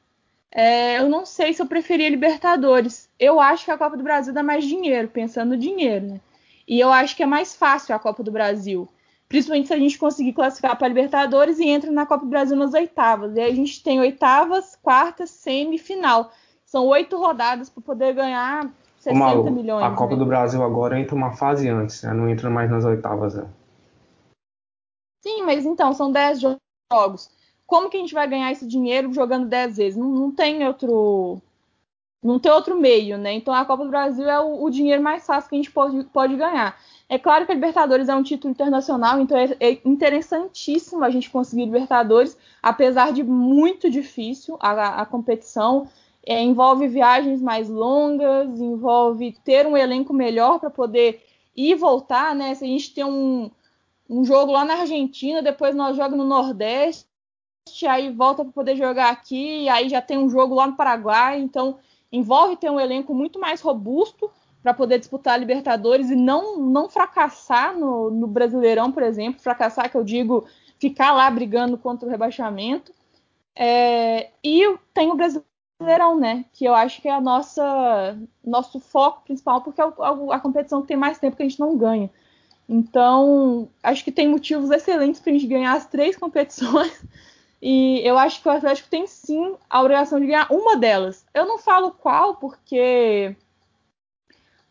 é, eu não sei se eu preferia Libertadores. Eu acho que a Copa do Brasil dá mais dinheiro, pensando no dinheiro, né? E eu acho que é mais fácil a Copa do Brasil. Principalmente se a gente conseguir classificar para a Libertadores e entra na Copa do Brasil nas oitavas. E aí a gente tem oitavas, quartas, semifinal. São oito rodadas para poder ganhar 60 Malu, milhões. A Copa né? do Brasil agora entra uma fase antes, né? não entra mais nas oitavas. Né? Sim, mas então, são 10 jogos. Como que a gente vai ganhar esse dinheiro jogando 10 vezes? Não, não tem outro. Não tem outro meio, né? Então a Copa do Brasil é o, o, dinheiro mais fácil que a gente pode, pode ganhar. É claro que a Libertadores é um título internacional, então é, é interessantíssimo a gente conseguir Libertadores, apesar de muito difícil a, a competição. É, envolve viagens mais longas, envolve ter um elenco melhor para poder ir e voltar, né? Se a gente tem um, um jogo lá na Argentina, depois nós jogamos no Nordeste, aí volta para poder jogar aqui, aí já tem um jogo lá no Paraguai, então envolve ter um elenco muito mais robusto para poder disputar a Libertadores e não, não fracassar no, no, Brasileirão, por exemplo. Fracassar, que eu digo, ficar lá brigando contra o rebaixamento. É, e tem o Brasileirão, né? Que eu acho que é a nossa nosso foco principal, porque é a, a competição que tem mais tempo que a gente não ganha. Então, acho que tem motivos excelentes para a gente ganhar as três competições. E eu acho que o Atlético tem sim a obrigação de ganhar uma delas. Eu não falo qual, porque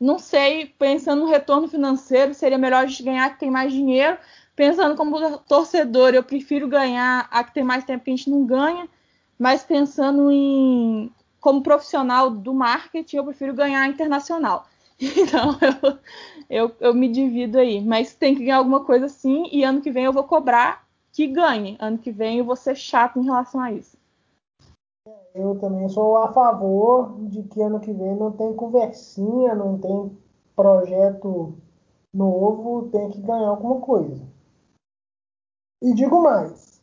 não sei, pensando no retorno financeiro, seria melhor a gente ganhar que tem mais dinheiro. Pensando como torcedor, eu prefiro ganhar a que tem mais tempo que a gente não ganha. Mas pensando em como profissional do marketing, eu prefiro ganhar internacional. Então eu, eu, eu me divido aí. Mas tem que ganhar alguma coisa sim, e ano que vem eu vou cobrar que ganhe. Ano que vem eu vou ser chato em relação a isso. Eu também sou a favor de que ano que vem não tem conversinha, não tem projeto novo, tem que ganhar alguma coisa. E digo mais,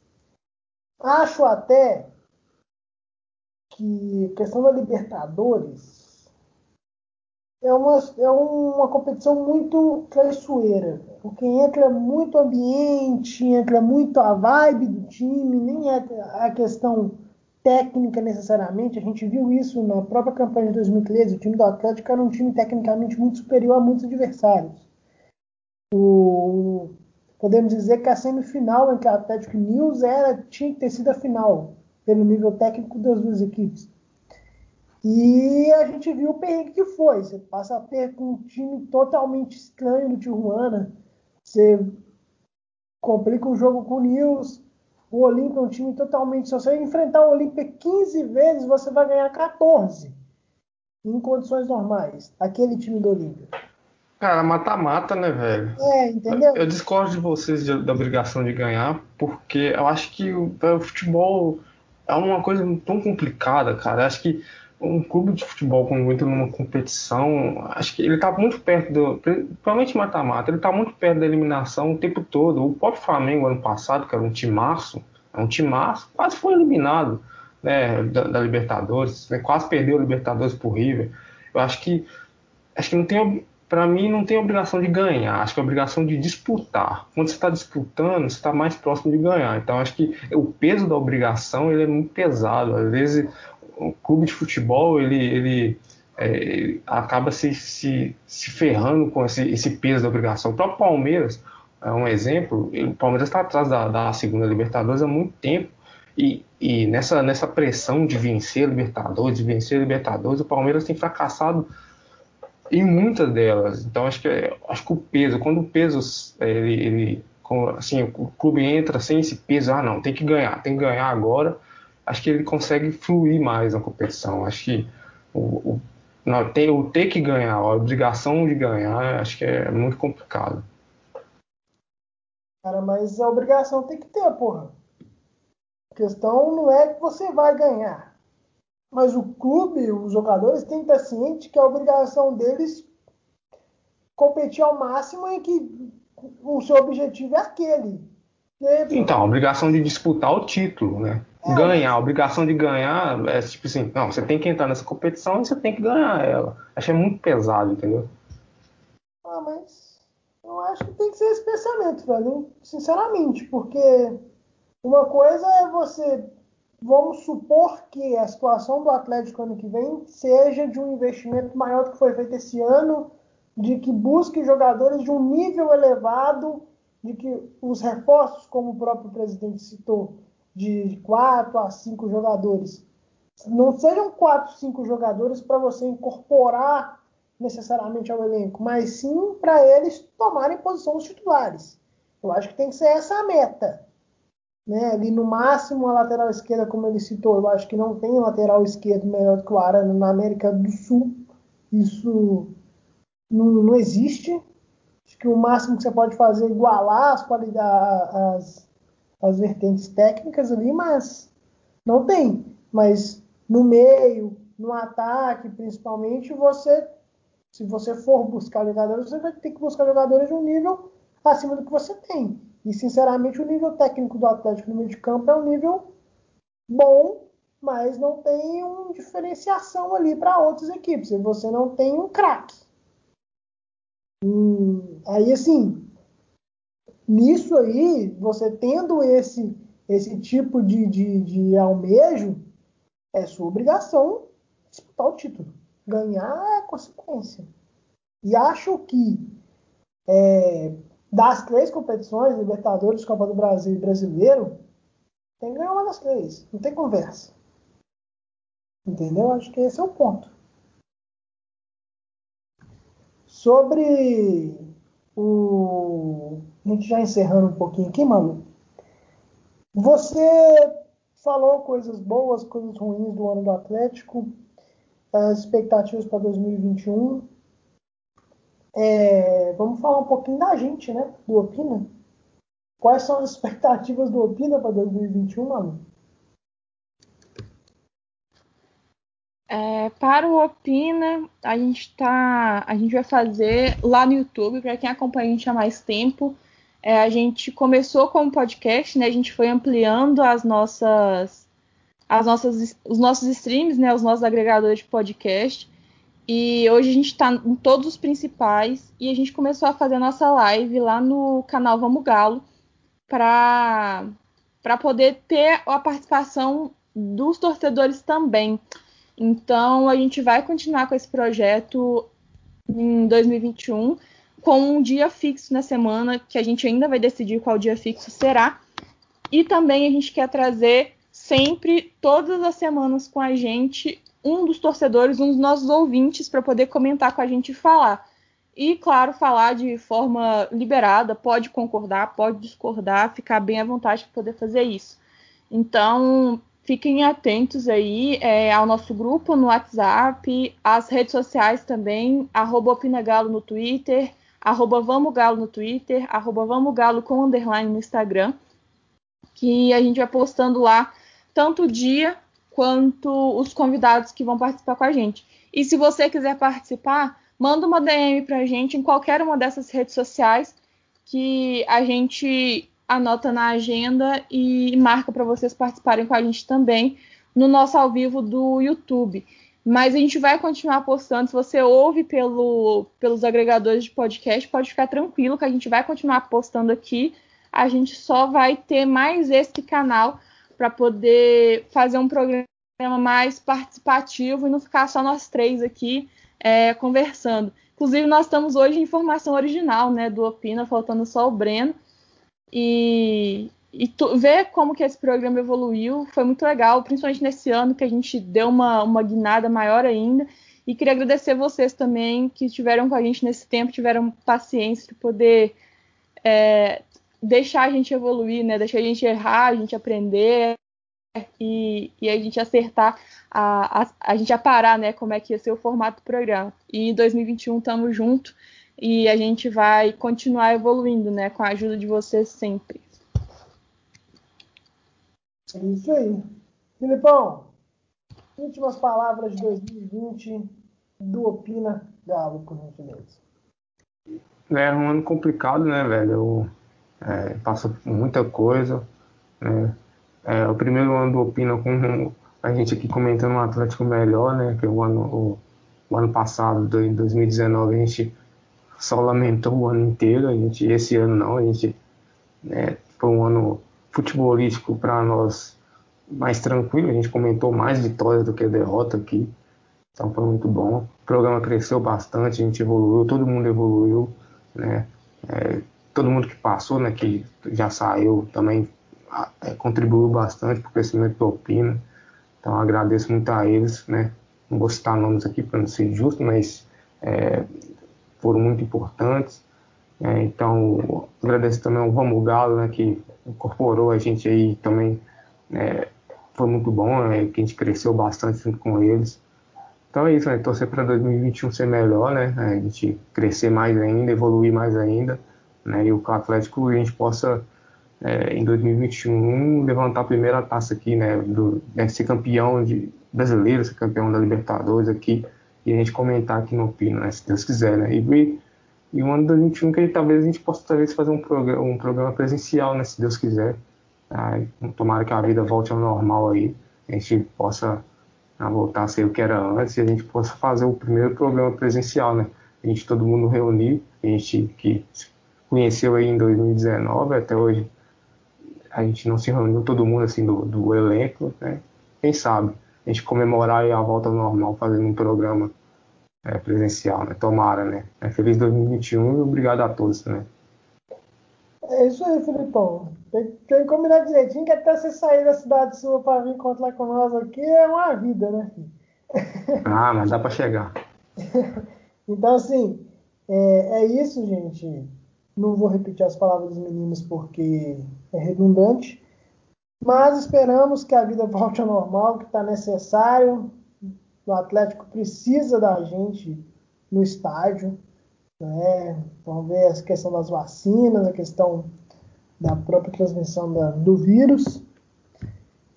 acho até que a questão da Libertadores é uma, é uma competição muito traiçoeira. Porque entra muito ambiente, entra muito a vibe do time, nem é a questão técnica necessariamente. A gente viu isso na própria campanha de 2013. O time do Atlético era um time tecnicamente muito superior a muitos adversários. O, podemos dizer que a semifinal entre Atlético e News era, tinha que ter sido a final, pelo nível técnico das duas equipes. E a gente viu o perrengue que foi. Você passa a ter com um time totalmente estranho do Tijuana. Você complica o jogo com o News. O Olímpia é um time totalmente. Se você enfrentar o Olímpia 15 vezes, você vai ganhar 14. Em condições normais. Aquele time do Olímpia. Cara, mata-mata, né, velho? É, entendeu? Eu, discordo de vocês da obrigação de ganhar, porque eu acho que o, o futebol é uma coisa tão complicada, cara. Eu acho que um clube de futebol quando entra numa competição, acho que ele está muito perto do, principalmente mata-mata, ele está muito perto da eliminação o tempo todo. O próprio Flamengo ano passado, que era um timaço, é um timaço, quase foi eliminado né, da, da Libertadores, né, quase perdeu a Libertadores por River. Eu acho que acho que não tem para mim não tem obrigação de ganhar, acho que é obrigação de disputar. Quando você está disputando, você está mais próximo de ganhar. Então acho que o peso da obrigação ele é muito pesado. Às vezes o clube de futebol ele, ele, é, ele acaba se, se, se, ferrando com esse, esse, peso da obrigação. O próprio Palmeiras é um exemplo. O Palmeiras está atrás da, da, segunda Libertadores há muito tempo. E, e, nessa, nessa pressão de vencer a Libertadores, de vencer a Libertadores, o Palmeiras tem fracassado em muitas delas. Então acho que, acho que o peso, quando o peso ele, ele assim, o clube entra sem esse peso, ah não, tem que ganhar, tem que ganhar agora acho que ele consegue fluir mais na competição. Acho que o, o, não, ter, o ter que ganhar, a obrigação de ganhar, acho que é muito complicado. Cara, mas a obrigação tem que ter, porra. A questão não é que você vai ganhar. Mas o clube, os jogadores têm que estar cientes que a obrigação deles competir ao máximo e que o seu objetivo é aquele. Então, a obrigação de disputar o título, né? Ganhar, a obrigação de ganhar é tipo assim, não, você tem que entrar nessa competição e você tem que ganhar ela. Achei muito pesado, entendeu? Ah, mas eu acho que tem que ser esse pensamento, velho. Sinceramente, porque uma coisa é você. Vamos supor que a situação do Atlético ano que vem seja de um investimento maior do que foi feito esse ano, de que busque jogadores de um nível elevado, de que os reforços, como o próprio presidente citou, de quatro a cinco jogadores. Não sejam quatro, cinco jogadores para você incorporar necessariamente ao elenco, mas sim para eles tomarem posição dos titulares. Eu acho que tem que ser essa a meta. Né? Ali no máximo a lateral esquerda, como ele citou, eu acho que não tem lateral esquerdo melhor que o Arana na América do Sul. Isso não, não existe. que o máximo que você pode fazer é igualar as, as, as vertentes técnicas ali, mas não tem. Mas no meio, no ataque, principalmente, você, se você for buscar jogadores, você vai ter que buscar jogadores de um nível acima do que você tem. E, sinceramente, o nível técnico do Atlético no meio de campo é um nível bom, mas não tem uma diferenciação ali para outras equipes. Você não tem um craque. Hum, aí, assim, nisso aí, você tendo esse, esse tipo de, de, de almejo, é sua obrigação disputar o título. Ganhar é consequência. E acho que é, das três competições, Libertadores, Copa do Brasil e Brasileiro, tem que ganhar uma das três. Não tem conversa. Entendeu? Acho que esse é o ponto. Sobre o. A gente já encerrando um pouquinho aqui, Manu. Você falou coisas boas, coisas ruins do ano do Atlético, as expectativas para 2021. É, vamos falar um pouquinho da gente, né? Do Opina. Quais são as expectativas do Opina para 2021, Manu? É, para o Opina, a gente tá, a gente vai fazer lá no YouTube, para quem acompanha a gente há mais tempo. É, a gente começou com o podcast, né? A gente foi ampliando as nossas, as nossas, os nossos streams, né? Os nossos agregadores de podcast. E hoje a gente está em todos os principais e a gente começou a fazer a nossa live lá no canal Vamos Galo para para poder ter a participação dos torcedores também. Então a gente vai continuar com esse projeto em 2021 com um dia fixo na semana que a gente ainda vai decidir qual dia fixo será. E também a gente quer trazer sempre todas as semanas com a gente um dos torcedores, um dos nossos ouvintes, para poder comentar com a gente e falar. E, claro, falar de forma liberada, pode concordar, pode discordar, ficar bem à vontade para poder fazer isso. Então, fiquem atentos aí é, ao nosso grupo no WhatsApp, às redes sociais também, arroba Opinagalo no Twitter, arroba Vamos Galo no Twitter, arroba Vamos Galo com underline no Instagram, que a gente vai postando lá tanto o dia quanto os convidados que vão participar com a gente. E se você quiser participar, manda uma DM para a gente em qualquer uma dessas redes sociais que a gente anota na agenda e marca para vocês participarem com a gente também no nosso ao vivo do YouTube. Mas a gente vai continuar postando. Se você ouve pelo, pelos agregadores de podcast, pode ficar tranquilo que a gente vai continuar postando aqui. A gente só vai ter mais esse canal para poder fazer um programa mais participativo e não ficar só nós três aqui é, conversando. Inclusive, nós estamos hoje em formação original né, do Opina, faltando só o Breno. E, e ver como que esse programa evoluiu foi muito legal, principalmente nesse ano que a gente deu uma, uma guinada maior ainda. E queria agradecer vocês também que estiveram com a gente nesse tempo, tiveram paciência de poder é, deixar a gente evoluir, né? Deixar a gente errar, a gente aprender e, e a gente acertar, a, a, a gente aparar, né? Como é que ia ser o formato do programa. E em 2021 estamos junto e a gente vai continuar evoluindo, né? Com a ajuda de vocês sempre. É isso aí. Filipão, últimas palavras de 2020 do Opina Galo, por gentileza. É um ano complicado, né, velho? Eu é, passa muita coisa. Né? É, o primeiro ano do Opina com a gente aqui comentando um Atlético melhor, né? Que o ano, o, o ano passado, em 2019, a gente só lamentou o ano inteiro. A gente, esse ano não, a gente né, futebolístico para nós mais tranquilo. A gente comentou mais vitórias do que derrota aqui. Então foi muito bom. O programa cresceu bastante, a gente evoluiu, todo mundo evoluiu, né? É, todo mundo que passou, né, que já saiu também é, contribuiu bastante para o crescimento do Opina. Então agradeço muito a eles, né? Não vou citar nomes aqui para não ser justo, mas é, foram muito importantes. É, então agradeço também ao Vamos Galo, né, que incorporou a gente aí também. É, foi muito bom, é, que a gente cresceu bastante junto com eles. Então é isso, né? Torcer para 2021 ser melhor, né? A gente crescer mais ainda, evoluir mais ainda, né? E o Atlético a gente possa é, em 2021 levantar a primeira taça aqui, né? Do, né, ser campeão de brasileiro, ser campeão da Libertadores aqui e a gente comentar aqui no Pino, né? Se Deus quiser, né? E, e o ano de 2021 que talvez a gente possa talvez fazer um programa, um programa presencial, né? Se Deus quiser. Tomara que a vida volte ao normal aí, a gente possa a voltar a ser o que era antes e a gente possa fazer o primeiro programa presencial, né? A gente todo mundo reunir, a gente que conheceu aí em 2019 até hoje a gente não se reuniu todo mundo assim do, do elenco, né? Quem sabe a gente comemorar a volta ao normal fazendo um programa é, presencial, né? Tomara, né? É, feliz 2021 e obrigado a todos, né? É isso aí, Filipão. Tem, tem que combinar direitinho que até você sair da cidade sua para vir encontrar com nós aqui é uma vida, né? Ah, mas dá para chegar. então, assim, é, é, isso, gente. Não vou repetir as palavras dos meninos porque é redundante. Mas esperamos que a vida volte ao normal, que está necessário. O Atlético precisa da gente no estádio. Né? Vamos ver a questão das vacinas, a questão da própria transmissão da, do vírus.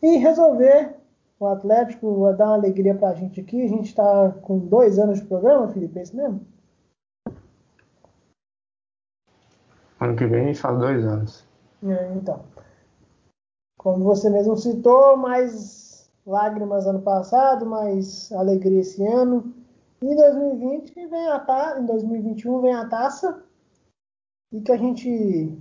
E resolver o Atlético vai dar uma alegria para a gente aqui. A gente está com dois anos de programa, Felipe, é isso mesmo? Ano que vem a gente faz dois anos. É, então. Como você mesmo citou, mais lágrimas ano passado, mais alegria esse ano. Em 2020 vem a ta... em 2021 vem a taça e que a gente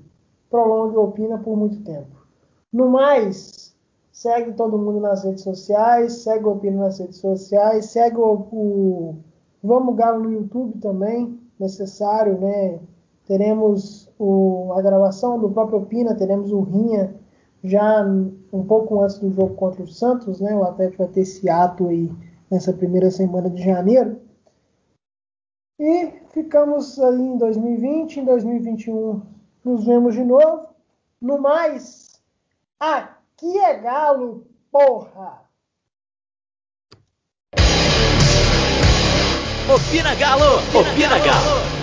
prolongue o Opina por muito tempo. No mais, segue todo mundo nas redes sociais, segue o Opina nas redes sociais, segue o, o Vamos Galo no YouTube também, necessário, né? Teremos o, a gravação do próprio Opina, teremos o Rinha já um pouco antes do jogo contra o Santos, né? O Atlético vai ter esse ato aí nessa primeira semana de janeiro. E ficamos aí em 2020, em 2021 nos vemos de novo. No mais, aqui é Galo, porra! Opina Galo! Opina Galo!